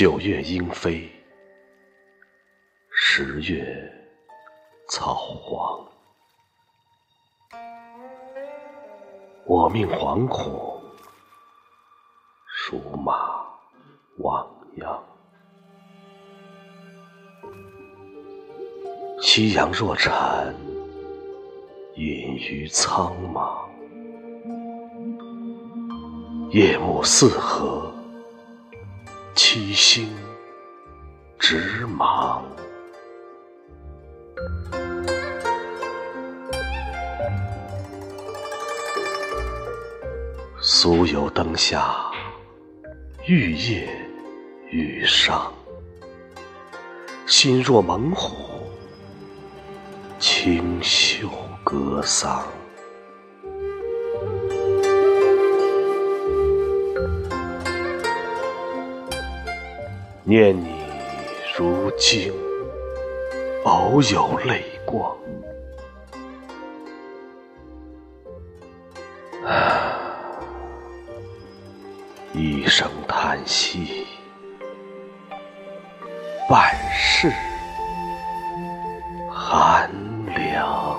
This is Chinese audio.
九月莺飞，十月草黄。我命惶恐，属马望秧。夕阳若蝉，隐于苍茫。夜幕四合，心直忙。苏有灯下，玉叶羽伤。心若猛虎，清秀歌桑。念你如今偶有泪光。啊一声叹息半世寒凉。